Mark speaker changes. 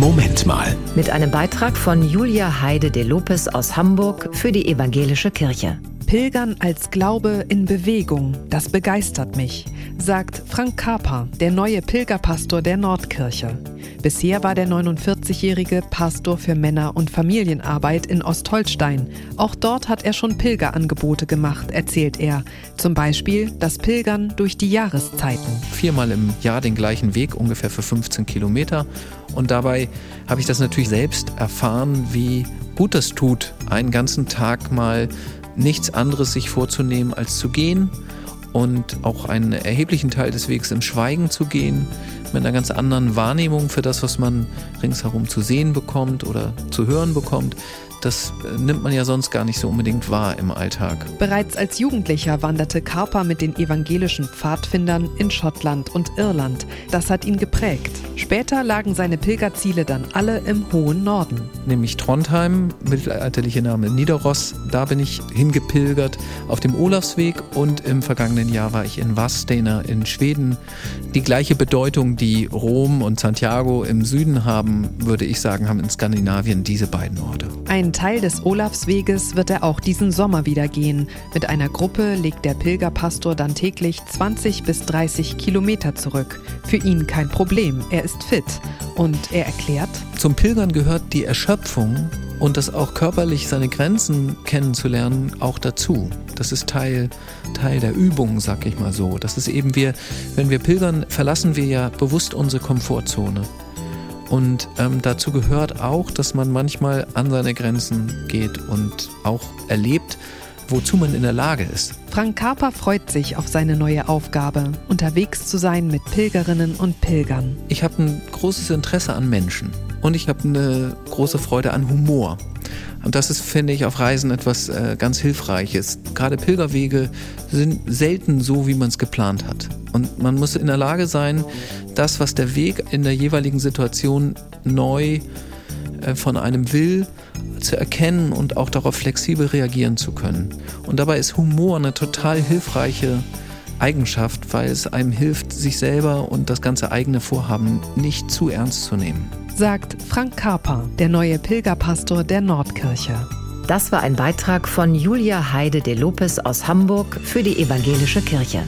Speaker 1: Moment mal.
Speaker 2: Mit einem Beitrag von Julia Heide de Lopez aus Hamburg für die Evangelische Kirche.
Speaker 3: Pilgern als Glaube in Bewegung, das begeistert mich, sagt Frank Kaper, der neue Pilgerpastor der Nordkirche. Bisher war der 49-jährige Pastor für Männer- und Familienarbeit in Ostholstein. Auch dort hat er schon Pilgerangebote gemacht, erzählt er. Zum Beispiel das Pilgern durch die Jahreszeiten.
Speaker 4: Viermal im Jahr den gleichen Weg, ungefähr für 15 Kilometer. Und dabei habe ich das natürlich selbst erfahren, wie gut das tut, einen ganzen Tag mal nichts anderes sich vorzunehmen, als zu gehen und auch einen erheblichen Teil des Wegs im Schweigen zu gehen, mit einer ganz anderen Wahrnehmung für das, was man ringsherum zu sehen bekommt oder zu hören bekommt das äh, nimmt man ja sonst gar nicht so unbedingt wahr im Alltag.
Speaker 3: Bereits als Jugendlicher wanderte Carper mit den evangelischen Pfadfindern in Schottland und Irland. Das hat ihn geprägt. Später lagen seine Pilgerziele dann alle im hohen Norden.
Speaker 4: Nämlich Trondheim, mittelalterliche Name Nidaros. Da bin ich hingepilgert auf dem Olafsweg und im vergangenen Jahr war ich in Vadstena in Schweden. Die gleiche Bedeutung, die Rom und Santiago im Süden haben, würde ich sagen, haben in Skandinavien diese beiden Orte.
Speaker 3: Ein einen Teil des Olafsweges wird er auch diesen Sommer wieder gehen. Mit einer Gruppe legt der Pilgerpastor dann täglich 20 bis 30 Kilometer zurück. Für ihn kein Problem, er ist fit. Und er erklärt,
Speaker 4: zum Pilgern gehört die Erschöpfung und das auch körperlich seine Grenzen kennenzulernen auch dazu. Das ist Teil, Teil der Übung, sag ich mal so. Das ist eben wir, wenn wir pilgern, verlassen wir ja bewusst unsere Komfortzone. Und ähm, dazu gehört auch, dass man manchmal an seine Grenzen geht und auch erlebt, wozu man in der Lage ist.
Speaker 3: Frank Kaper freut sich auf seine neue Aufgabe, unterwegs zu sein mit Pilgerinnen und Pilgern.
Speaker 4: Ich habe ein großes Interesse an Menschen und ich habe eine große Freude an Humor. Und das ist, finde ich, auf Reisen etwas äh, ganz Hilfreiches. Gerade Pilgerwege sind selten so, wie man es geplant hat. Und man muss in der Lage sein, das, was der Weg in der jeweiligen Situation neu äh, von einem will, zu erkennen und auch darauf flexibel reagieren zu können. Und dabei ist Humor eine total hilfreiche Eigenschaft, weil es einem hilft, sich selber und das ganze eigene Vorhaben nicht zu ernst zu nehmen
Speaker 3: sagt Frank Karper, der neue Pilgerpastor der Nordkirche.
Speaker 2: Das war ein Beitrag von Julia Heide de Lopez aus Hamburg für die Evangelische Kirche.